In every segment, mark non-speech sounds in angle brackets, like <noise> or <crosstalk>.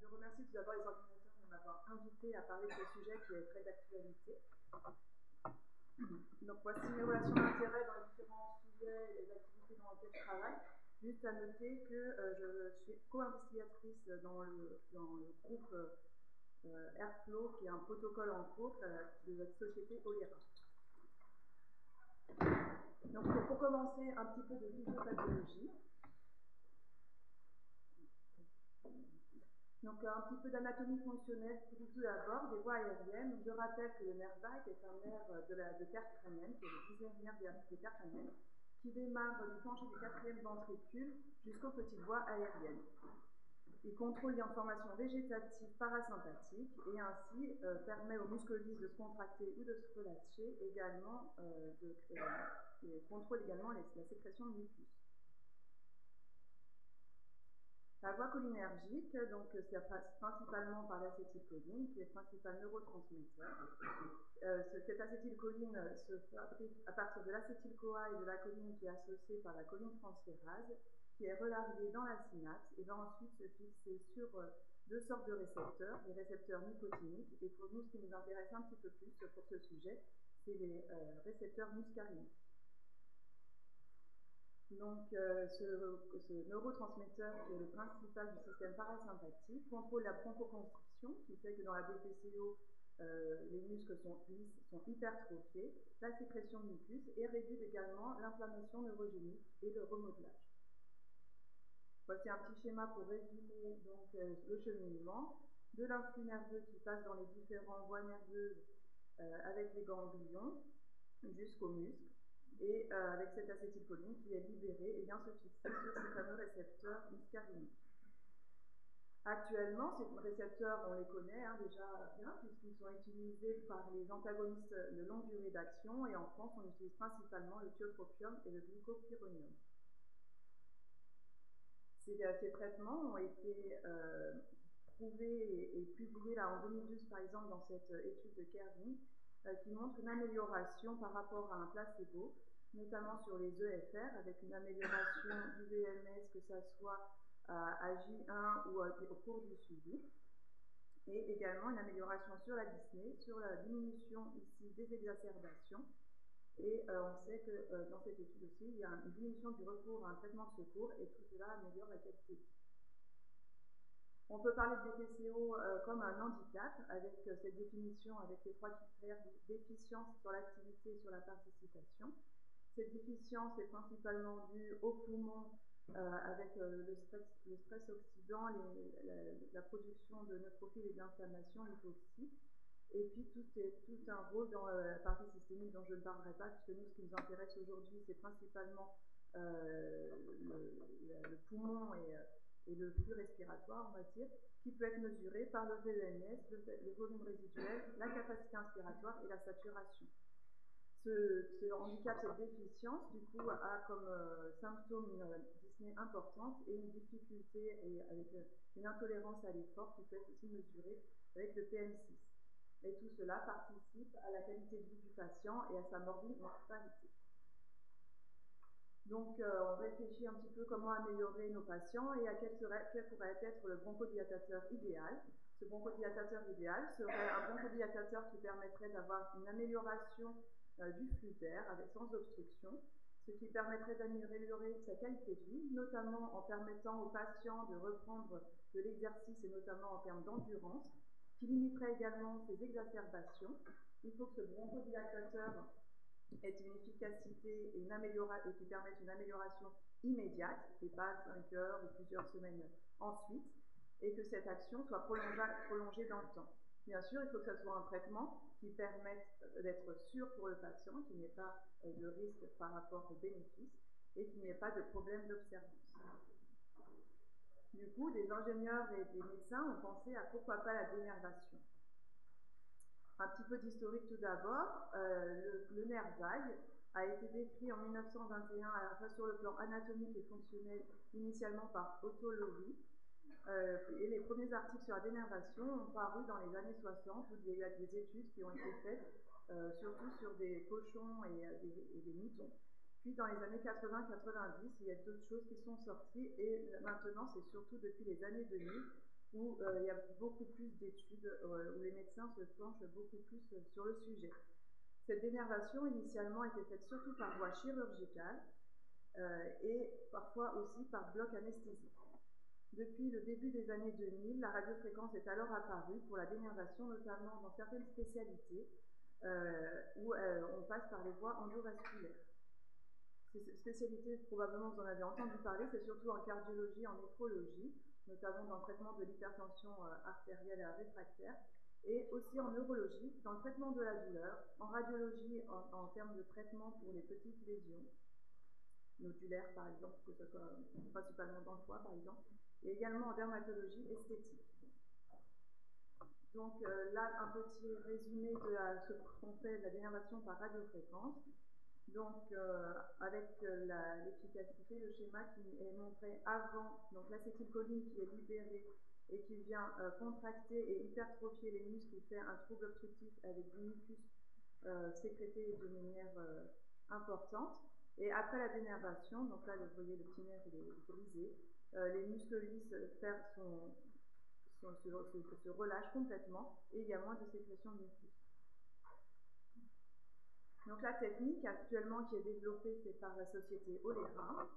je remercie tout d'abord les organisateurs de m'avoir invité à parler de ce sujet qui est très d'actualité. Donc voici mes relations d'intérêt dans les différents sujets et les activités dans lesquelles je travaille. Juste à noter que euh, je suis co-investigatrice dans le, dans le groupe euh, Airflow, qui est un protocole en cours euh, de la société Olera. Donc pour commencer, un petit peu de physiopathologie. Donc un petit peu d'anatomie fonctionnelle tout d'abord, des voies aériennes. je rappelle que le nerf vague est un nerf de, la, de terre crânienne, qui est le dixième nerf des terres crâniennes, qui démarre du plancher du quatrième ventricule jusqu'aux petites voies aériennes. Il contrôle l'information végétative parasympathique et ainsi euh, permet aux muscles lisses de se contracter ou de se relâcher, également euh, et contrôle également la sécrétion de mucus. La voie cholinergique, donc c'est principalement par l'acétylcholine, qui est le principal neurotransmetteur. Euh, cette acétylcholine se fabrique à partir de l'acétyl-CoA et de la choline qui est associée par la choline transférase, qui est relarguée dans la synapse et va ensuite se fixer sur euh, deux sortes de récepteurs, les récepteurs nicotiniques, et pour nous, ce qui nous intéresse un petit peu plus pour ce sujet, c'est les euh, récepteurs muscariniques. Donc, euh, ce, neurotransmetteur, qui est le principal du système parasympathique, contrôle la bronchoconstriction, qui fait que dans la BPCO, euh, les muscles sont sont hypertrophiés, la sécrétion de mucus et réduit également l'inflammation neurogénique et le remodelage. Voici un petit schéma pour résumer donc, euh, le cheminement de l'influx nerveux qui passe dans les différentes voies nerveuses avec les ganglions jusqu'aux muscles et euh, avec cette acétylcholine qui est libérée et vient se fixer sur ces fameux récepteurs muscariniques. Actuellement, ces récepteurs, on les connaît hein, déjà bien, puisqu'ils sont utilisés par les antagonistes de longue durée d'action, et en France, on utilise principalement le tiotropium et le glycopyrronium. Ces, ces, traitements ont été euh, prouvés et, publiés là, en 2012, par exemple, dans cette étude de Kervin, euh, qui montre une amélioration par rapport à un placebo, notamment sur les EFR, avec une amélioration <coughs> du VMS, que ce soit à J1 ou au cours du suivi, et également une amélioration sur la dyspnée, sur la diminution ici des exacerbations, et euh, on sait que euh, dans cette étude aussi, il y a une diminution du recours à un traitement de secours, et tout cela améliore la qualité. On peut parler de euh, comme un handicap, avec euh, cette définition, avec les trois critères déficience sur l'activité et sur la participation. Cette déficience est principalement due au poumon, euh, avec le stress, oxydant, la, production de neutrophiles et d'inflammation, l'hypoxie. Et puis tout, est, tout un rôle dans la partie systémique dont je ne parlerai pas, puisque nous, ce qui nous intéresse aujourd'hui, c'est principalement le, poumon et le flux respiratoire, on va dire, qui peut être mesuré par le VEMS, le, volume résiduel, la capacité inspiratoire et la saturation. Ce, handicap, cette déficience, du coup, a comme euh, symptôme une dyspnée importante et une difficulté et avec euh, une intolérance à l'effort qui peut être aussi mesurée avec le PM6. Et tout cela participe à la qualité de vie du patient et à sa mortalité. Donc, euh, on réfléchit un petit peu comment améliorer nos patients et à quel, serait, quel pourrait être le bronchodilatateur idéal. Ce bronchodilatateur idéal serait un bronchodilatateur qui permettrait d'avoir une amélioration euh, du flux d'air sans obstruction, ce qui permettrait d'améliorer sa qualité de vie, notamment en permettant aux patients de reprendre de l'exercice et notamment en termes d'endurance, qui limiterait également ses exacerbations. Il faut que ce bronchodilatateur est une efficacité et, une et qui permettent une amélioration immédiate, et pas 5 heures ou plusieurs semaines ensuite, et que cette action soit prolongée dans le temps. Bien sûr, il faut que ce soit un traitement qui permette d'être sûr pour le patient, qu'il n'y ait pas euh, de risque par rapport aux bénéfices et qu'il n'y ait pas de problème d'observance. Du coup, des ingénieurs et des médecins ont pensé à pourquoi pas la dénervation. Un petit peu d'historique tout d'abord. Euh, le, nerf vague a été décrit en 1921 à la fois sur le plan anatomique et fonctionnel, initialement par Otto. Euh, et les premiers articles sur la dénervation ont paru dans les années 60, où il y a des études qui ont été faites, euh, surtout sur des cochons et, et des moutons. Puis dans les années 80-90, il y a d'autres choses qui sont sorties et maintenant c'est surtout depuis les années 2000 où il y a beaucoup plus d'études, où les médecins se penchent beaucoup plus sur le sujet. Cette dénervation, initialement, était faite surtout par voie chirurgicale et parfois aussi par bloc anesthésique. Depuis le début des années 2000, la radiofréquence est alors apparue pour la dénervation, notamment dans certaines spécialités euh, où euh, on passe par les voies endovasculaires. Ces spécialités, probablement vous en avez entendu parler, c'est surtout en cardiologie, en néphrologie, notamment dans le traitement de l'hypertension euh, artérielle réfractaire, et aussi en neurologie, dans le traitement de la douleur, en radiologie en, en termes de traitement pour les petites lésions, nodulaires par exemple, que ce soit principalement dans le foie par exemple, et également en dermatologie esthétique. Donc euh, là, un petit résumé de la, ce qu'on fait de la dénervation par radiofréquence. Donc euh, avec euh, l'efficacité, le schéma qui est montré avant, donc l'acétylcholine qui est libérée et qui vient euh, contracter et hypertrophier les muscles qui fait un trouble obstructif avec du mucus euh, sécrété de manière euh, importante. Et après la dénervation, donc là vous voyez le petit il est brisé, euh, les muscles lisses son, se, relâchent complètement et il y a moins de sécrétion mucus. Donc la technique actuellement qui est développée, c'est par la société Olera.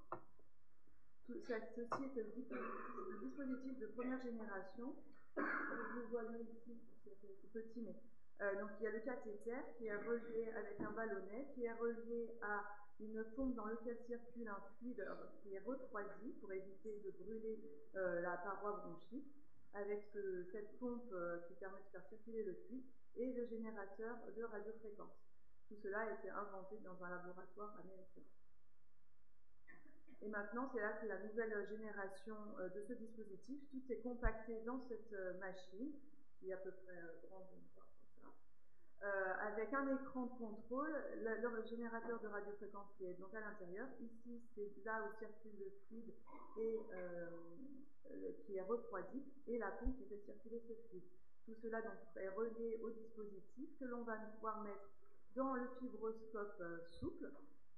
ceci est le dispositif de première génération. Vous vois ici, c'est petit, mais euh, donc il y a le cathéter qui est relié avec un ballonnet, qui est relié à une pompe dans laquelle circule un fluide qui est refroidi pour éviter de brûler euh, la paroi bronchique, avec ce, cette pompe euh, qui permet de faire circuler le fluide, et le générateur de radiofréquence. Tout cela a été inventé dans un laboratoire américain. Et maintenant, c'est là que la nouvelle génération euh, de ce dispositif, tout est compacté dans cette euh, machine, qui est à peu près euh, grande, euh, avec un écran de contrôle, le, générateur de radiofréquence qui est donc à l'intérieur. Ici, c'est là où circule le fluide et euh, qui est refroidi, et la pompe qui fait circuler ce fluide. Tout cela donc est relié au dispositif que l'on va pouvoir mettre dans le fibroscope euh, souple,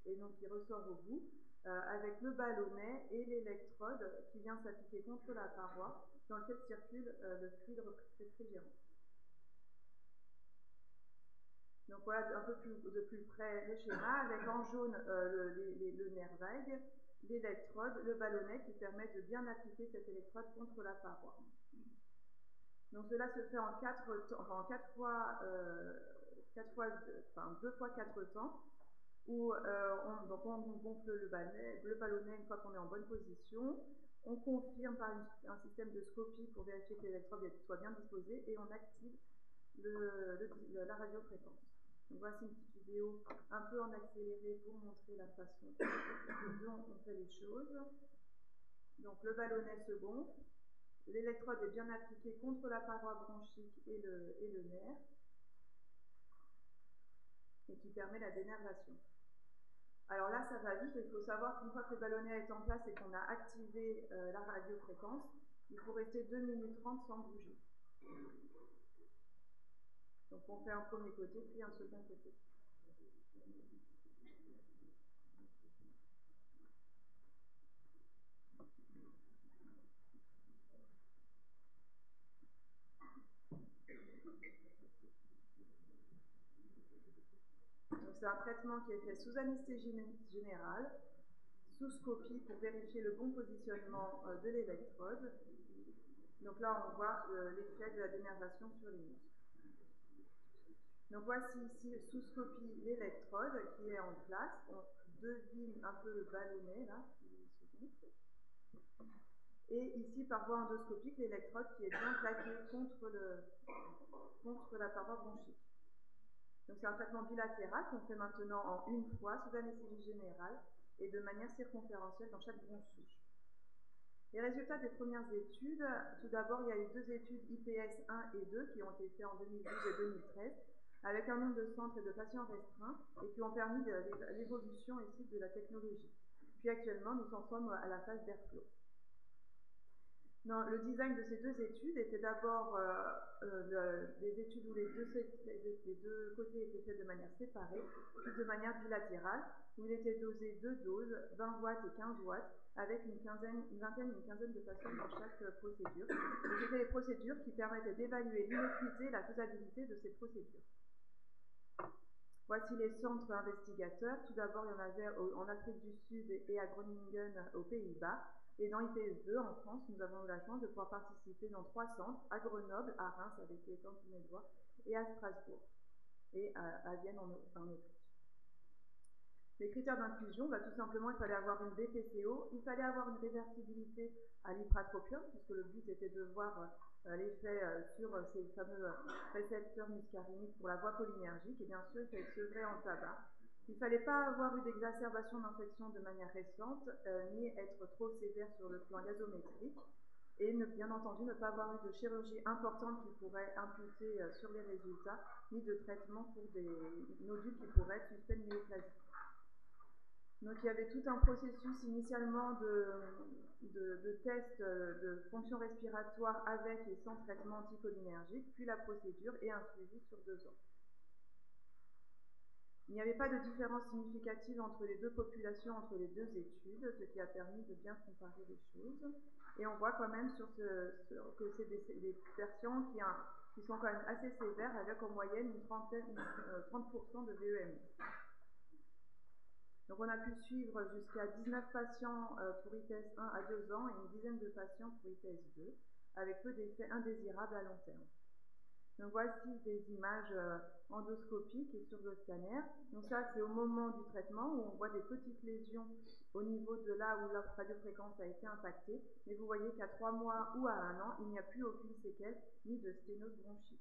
et donc qui ressort au bout, euh, avec le ballonnet et l'électrode qui vient s'appliquer contre la paroi dans lequel circule euh, le fluide réfrigérant. Donc voilà un peu plus, de plus près le schéma, avec en jaune le, nerf vague, l'électrode, le ballonnet qui permet de bien appliquer cette électrode contre la paroi. Donc cela se fait en quatre, enfin, en quatre fois, euh, fois, enfin deux fois quatre temps, où euh, on, donc on gonfle le ballonnet, une fois qu'on est en bonne position, on confirme par un système de scopie pour vérifier que l'électrode soit bien disposée et on active la radiofréquence. Voici une petite vidéo un peu en accéléré pour montrer la façon dont on fait les choses. Donc le ballonnet se gonfle, l'électrode est bien appliquée contre la paroi bronchique et le, et le nerf, et qui permet la dénervation. Alors là, ça va vite, il faut savoir qu'une fois que le ballonnet est en place et qu'on a activé euh, la radiofréquence, il faut rester 2 minutes 30 sans bouger. Donc on fait un premier côté, puis un second côté. c'est un traitement qui est fait sous anesthésie générale, sous scopie pour vérifier le bon positionnement euh, de l'électrode. Donc là, on voit euh, l'effet de la dénervation sur les muscles. Donc voici ici sous scopie l'électrode qui est en place. On devine un peu le ballonnet là. Et ici par voie endoscopique l'électrode qui est bien plaquée contre, la paroi bronchique. Donc c'est un traitement bilatéral qu'on fait maintenant en une fois sous anesthésie générale et de manière circonférentielle dans chaque bronche. Les résultats des premières études, tout d'abord il y a eu deux études IPS 1 et 2 qui ont été faites en 2012 et 2013 avec un nombre de centres et de patients restreints et qui ont permis l'évolution ici de la technologie. Puis actuellement, nous en sommes à la phase d'Airflow. Le design de ces deux études était d'abord euh, euh, des études où les deux, côtés étaient faits de manière séparée, puis de manière bilatérale, où il était dosé deux doses, 20 watts et 15 watts, avec une, vingtaine, une quinzaine de patients dans chaque procédure. C'était les procédures qui permettaient d'évaluer l'inéquité et la faisabilité de ces procédures. Voici les centres investigateurs. Tout d'abord, il y en avait en Afrique du Sud et à Groningen aux Pays-Bas. Et dans IPS2, en France, nous avons eu la chance de pouvoir participer dans trois centres, à Grenoble, à Reims avec les voix, et à Strasbourg, et à, Vienne en, Autriche. Les critères d'inclusion, bah, tout simplement, il fallait avoir une BPCO, il fallait avoir une réversibilité à l'ipratropium, puisque le but était de voir l'effet euh, sur euh, ces fameux récepteurs muscariniques pour la voie cholinergique, et bien sûr, il fallait sevré en tabac. Il ne fallait pas avoir eu d'exacerbation d'infection de manière récente, ni être trop sévère sur le plan gazométrique, et ne, bien entendu ne pas avoir eu de chirurgie importante qui pourrait imputer sur les résultats, ni de traitement pour des nodules qui pourraient être suspects de néoplasie. Donc il y avait tout un processus initialement de, de, tests de fonction respiratoire avec et sans traitement anticholinergique, puis la procédure et un suivi sur deux ans. Il n'y avait pas de différence significative entre les deux populations, entre les deux études, ce qui a permis de bien comparer les choses. Et on voit quand même sur ce, que c'est des, versions qui, sont quand même assez sévères, avec en moyenne une 30% euh, de VEM. Donc on a pu suivre jusqu'à 19 patients euh, pour ITS 1 à 2 ans et une dizaine de patients pour ITS 2, avec peu d'effets indésirables à long terme. Donc voici des images euh, endoscopiques et sur le scanner. Donc ça c'est au moment du traitement où on voit des petites lésions au niveau de là où la radiofréquence a été impactée. Mais vous voyez qu'à 3 mois ou à 1 an, il n'y a plus aucune séquelle ni de sténose bronchique.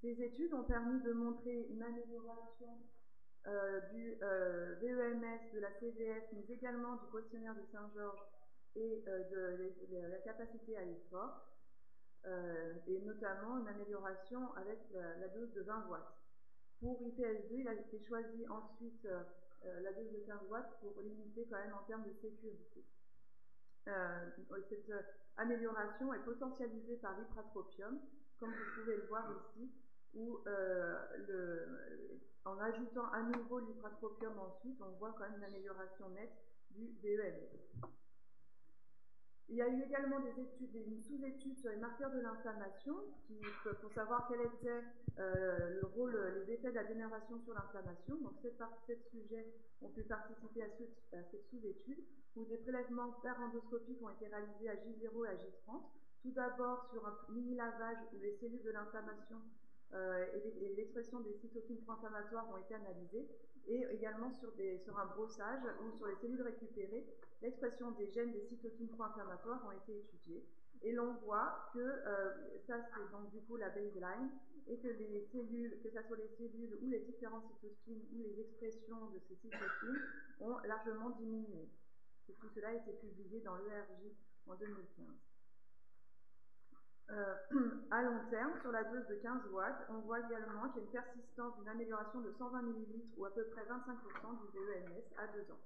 Ces études ont permis de montrer une amélioration euh, du euh, VEMS, de la CVS, mais également du questionnaire de Saint-Georges et euh, de, la capacité à l'effort, et notamment une amélioration avec la, dose de 20 watts. Pour IPS2, il a été choisi ensuite la dose de 15 watts pour limiter quand même en termes de sécurité. cette amélioration est potentialisée par l'ipratropium, comme vous pouvez le voir ici, où le, en ajoutant à nouveau l'ipratropium ensuite, on voit quand même une amélioration nette du VEM. Il y a eu également des études, des sous-études sur les marqueurs de l'inflammation, pour savoir quel était euh, le rôle, les effets de la dénervation sur l'inflammation. Donc, sept, sujets ont pu participer à, cette sous-étude, où des prélèvements endoscopiques ont été réalisés à J0 et à J30. Tout d'abord sur un mini-lavage où les cellules de l'inflammation euh, et l'expression des cytokines pro-inflammatoires ont été analysées, et également sur, des, un brossage ou sur les cellules récupérées, l'expression des gènes des cytokines pro-inflammatoires ont été étudiées. Et l'on voit que euh, ça, c'est donc du coup la baseline, et que les cellules, que ce soit les cellules ou les différentes cytokines ou les expressions de ces cytokines, ont largement diminué. Et tout cela a été publié dans l'ERJ en 2015. Euh, <clears throat> à long terme, sur la dose de 15 watts, on voit également qu'il y a une persistance d'une amélioration de 120 ml ou à peu près 25% du VEMS à 2 ans.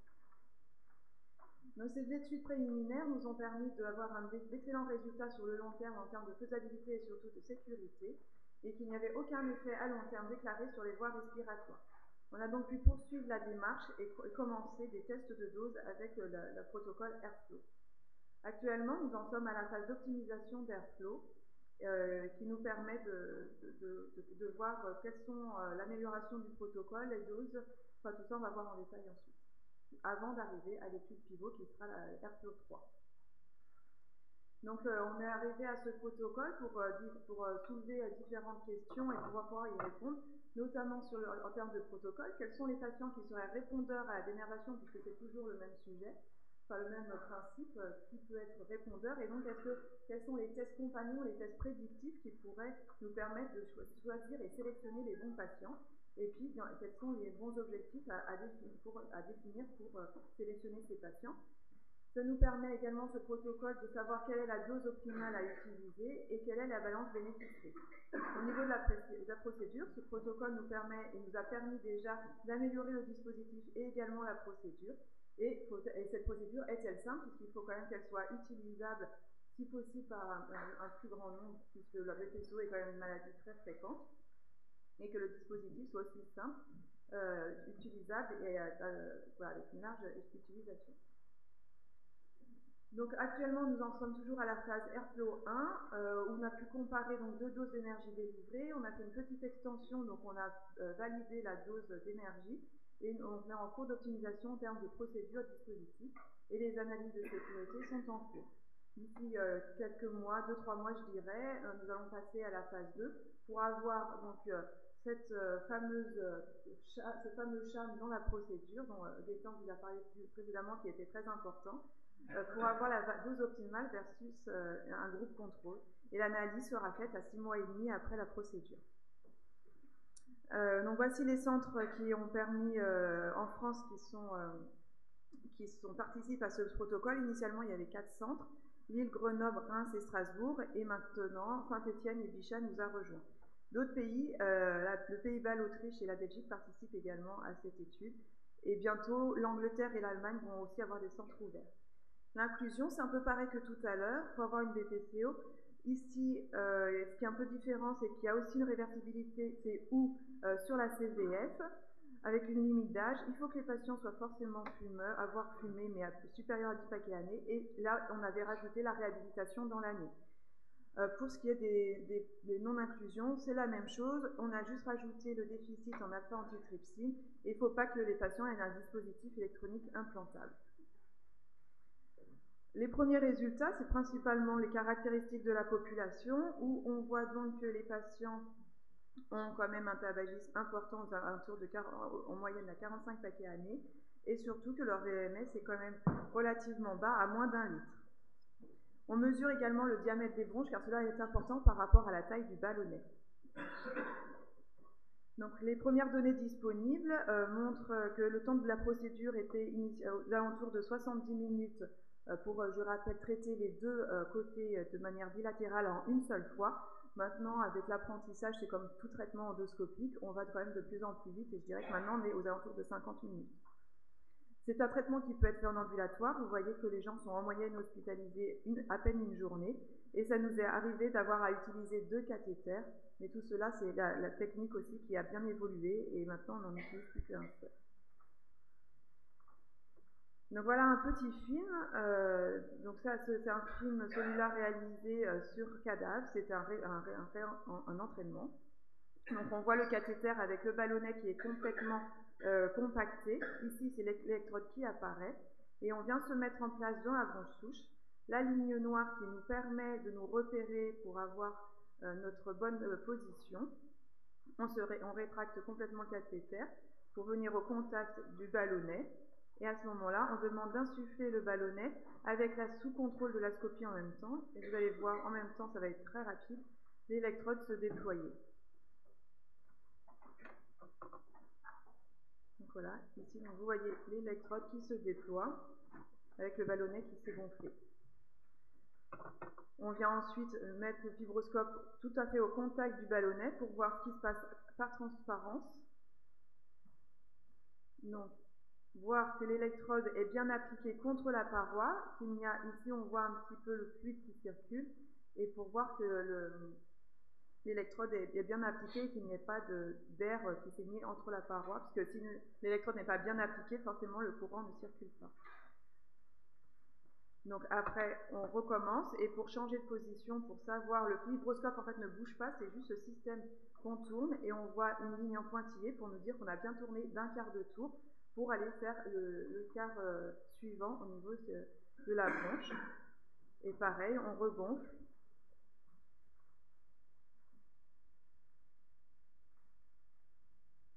Ces études préliminaires nous ont permis d'avoir d'excellents résultats sur le long terme en termes de faisabilité et surtout de sécurité, et qu'il n'y avait aucun effet à long terme déclaré sur les voies respiratoires. On a donc pu poursuivre la démarche et commencer des tests de dose avec le, le protocole Airflow. Actuellement, nous en sommes à la phase d'optimisation d'Airflow, euh, qui nous permet de, voir euh, quelles sont euh, l'amélioration du protocole, les doses, enfin tout ça on va voir en détail ensuite, avant d'arriver à l'étude pivot qui sera la Airflow 3. Donc on est arrivé à ce protocole pour, soulever différentes questions et pouvoir pouvoir y répondre, notamment en termes de protocole, quels sont les patients qui seraient répondeurs à la dénervation puisque c'est toujours le même sujet, pas le même principe, euh, qui peut être répondeur, et donc est-ce que, quels sont les tests compagnons, les tests prédictifs qui pourraient nous permettre de choisir et sélectionner les bons patients, et puis quels sont les bons objectifs à, définir, pour, euh, sélectionner ces patients? Ça nous permet également ce protocole de savoir quelle est la dose optimale à utiliser et quelle est la balance bénéfice Au niveau de la, de la, procédure, ce protocole nous permet et nous a permis déjà d'améliorer le dispositif et également la procédure Et, cette procédure est-elle simple? Puisqu'il faut quand même qu'elle soit utilisable, si possible, par un, plus grand nombre, puisque la BPSO est quand même une maladie très fréquente, et que le dispositif soit aussi simple, euh, utilisable et euh, avec une large utilisation. Donc actuellement, nous en sommes toujours à la phase Airflow 1, euh, où on a pu comparer donc deux doses d'énergie délivrées. On a fait une petite extension, donc on a euh, validé la dose d'énergie et on est en cours d'optimisation en termes de procédure dispositif et les analyses de sécurité sont en cours. D'ici euh, quelques mois, deux trois mois je dirais, nous allons passer à la phase 2 pour avoir donc cette fameuse ce fameux charme dans la procédure dont Gaëtan vous a parlé précédemment qui était très important euh, pour avoir la dose optimale versus euh, un groupe contrôle. Et l'analyse sera faite à six mois et demi après la procédure. Euh, donc voici les centres qui ont permis en France qui sont qui sont, participent à ce protocole. Initialement, il y avait quatre centres Lille, Grenoble, Reims et Strasbourg. Et maintenant, Saint-Étienne et Bichat nous a rejoints. D'autres pays, le Pays-Bas, l'Autriche et la Belgique participent également à cette étude. Et bientôt, l'Angleterre et l'Allemagne vont aussi avoir des centres ouverts. L'inclusion, c'est un peu pareil que tout à l'heure. Faut avoir une BPCO. Ici, euh, ce qui est un peu différent, c'est qu'il y a aussi une réversibilité, c'est où euh, sur la CVF, avec une limite d'âge. Il faut que les patients soient forcément fumeurs, avoir fumé, mais supérieur à 10 paquets l'année. Et là, on avait rajouté la réhabilitation dans l'année. Euh, pour ce qui est des, non-inclusions, c'est la même chose. On a juste rajouté le déficit en alpha-antitrypsine. Il ne faut pas que les patients aient un dispositif électronique implantable. Les premiers résultats, c'est principalement les caractéristiques de la population, où on voit donc que les patients ont quand même un tabagisme important, de en moyenne à 45 paquets année, et surtout que leur VMS est quand même relativement bas, à moins d'un litre. On mesure également le diamètre des bronches, car cela est important par rapport à la taille du ballonnet. Donc, les premières données disponibles euh, montrent que le temps de la procédure était aux alentours de 70 minutes euh, pour, euh, je rappelle, traiter les deux euh, côtés de manière bilatérale en une seule fois. Maintenant, avec l'apprentissage, c'est comme tout traitement endoscopique, on va quand même de plus en plus vite et je dirais que maintenant on est aux alentours de 50 minutes. C'est un traitement qui peut être fait en ambulatoire. Vous voyez que les gens sont en moyenne hospitalisés à peine une journée. Et ça nous est arrivé d'avoir à utiliser deux cathéters. Mais tout cela, c'est la, la, technique aussi qui a bien évolué. Et maintenant, on n'en utilise plus qu'un seul. Donc voilà un petit film. Euh, donc c'est un film, celui-là réalisé euh, sur cadavre. C'est un, entraînement. Donc on voit le cathéter avec le ballonnet qui est complètement euh, compacté. Ici, c'est l'électrode qui apparaît. Et on vient se mettre en place dans la bronche souche. La ligne noire qui nous permet de nous repérer pour avoir notre bonne position. On, on rétracte complètement le cathéter pour venir au contact du ballonnet. Et à ce moment-là, on demande d'insuffler le ballonnet avec la sous-contrôle de la scopie en même temps. Et vous allez voir, en même temps, ça va être très rapide, l'électrode se déployer. Donc voilà, ici, vous voyez l'électrode qui se déploie avec le ballonnet qui s'est gonflé. On vient ensuite mettre le fibroscope tout à fait au contact du ballonnet pour voir ce qui se passe par transparence. Donc, voir que l'électrode est bien appliquée contre la paroi, qu'il n'y a ici on voit un petit peu le fluide qui circule, et pour voir que l'électrode est, bien appliquée et qu'il n'y ait pas d'air qui s'est mis entre la paroi, parce que si l'électrode n'est pas bien appliquée, forcément le courant ne circule pas. Donc après, on recommence et pour changer de position, pour savoir, le fibroscope en fait ne bouge pas, c'est juste ce système qu'on tourne et on voit une ligne en pointillé pour nous dire qu'on a bien tourné d'un quart de tour pour aller faire le, quart euh, suivant au niveau de, la bronche. Et pareil, on regonfle.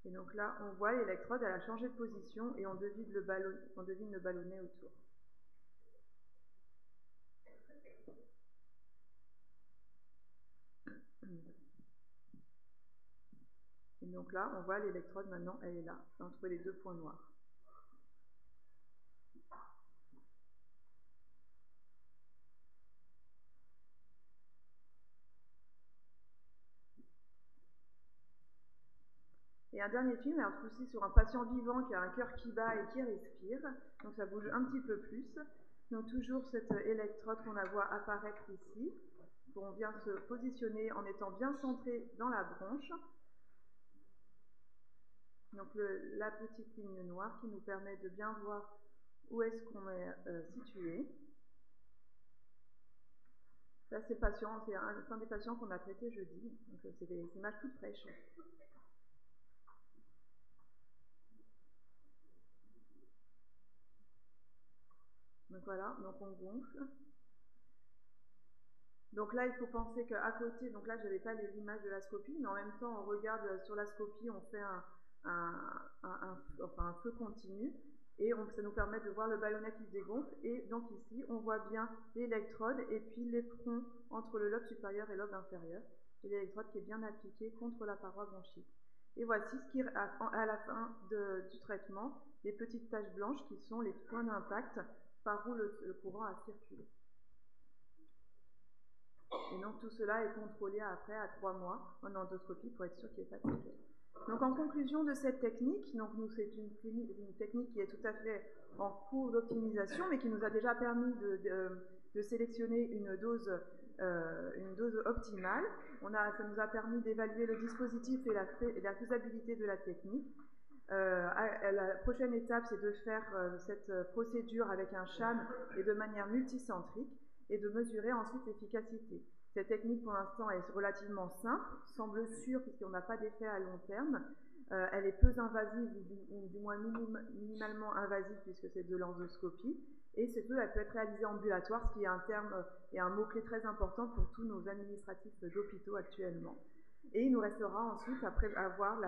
Et donc là, on voit l'électrode, elle a changé de position et on devine le, ballon, on devine le ballonnet autour. Et donc là, on voit l'électrode maintenant, elle est là, entre les deux points noirs. Et un dernier film, alors ceci sur un patient vivant qui a un cœur qui bat et qui respire, donc ça bouge un petit peu plus. Donc toujours cette électrode qu'on la voit apparaître ici, on vient se positionner en étant bien centré dans la bronche. Donc la petite ligne noire qui nous permet de bien voir où est-ce qu'on est, euh, situé. Là, c'est patient, c'est un, des patients qu'on a traité jeudi. Donc euh, c'est des images toutes fraîches. Donc voilà, donc on gonfle. Donc là, il faut penser qu'à côté, donc là, je n'avais pas les images de la scopie, mais en même temps, on regarde sur la scopie, on fait un, un, feu continu, et ça nous permet de voir le baïonnet qui se dégonfle, et donc ici, on voit bien l'électrode, et puis les entre le lobe supérieur et le lobe inférieur, et l'électrode qui est bien appliquée contre la paroi bronchique. Et voici ce qui, à, la fin du traitement, les petites taches blanches qui sont les points d'impact par où le courant a circulé. Et donc tout cela est contrôlé après à trois mois en endoscopie pour être sûr qu'il n'y ait pas de Donc en conclusion de cette technique, c'est une, technique qui est tout à fait en cours d'optimisation, mais qui nous a déjà permis de, sélectionner une dose, euh, une dose optimale. On ça nous a permis d'évaluer le dispositif et la, et la, faisabilité de la technique. Euh, la prochaine étape, c'est de faire euh, cette procédure avec un CHAM et de manière multicentrique et de mesurer ensuite l'efficacité. Cette technique, pour l'instant, est relativement simple, semble sûre puisqu'on n'a pas d'effet à long terme. Euh, elle est peu invasive, ou du, moins minimalement invasive puisque c'est de l'endoscopie. Et surtout, elle peut être réalisée ambulatoire, ce qui est un terme et un mot-clé très important pour tous nos administratifs d'hôpitaux actuellement. Et il nous restera ensuite, après avoir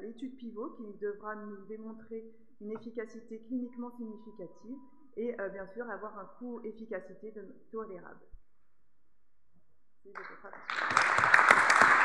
l'étude pivot, qui devra nous démontrer une efficacité cliniquement significative et euh, bien sûr avoir un coût-efficacité tolérable. Merci de Liebe Gott.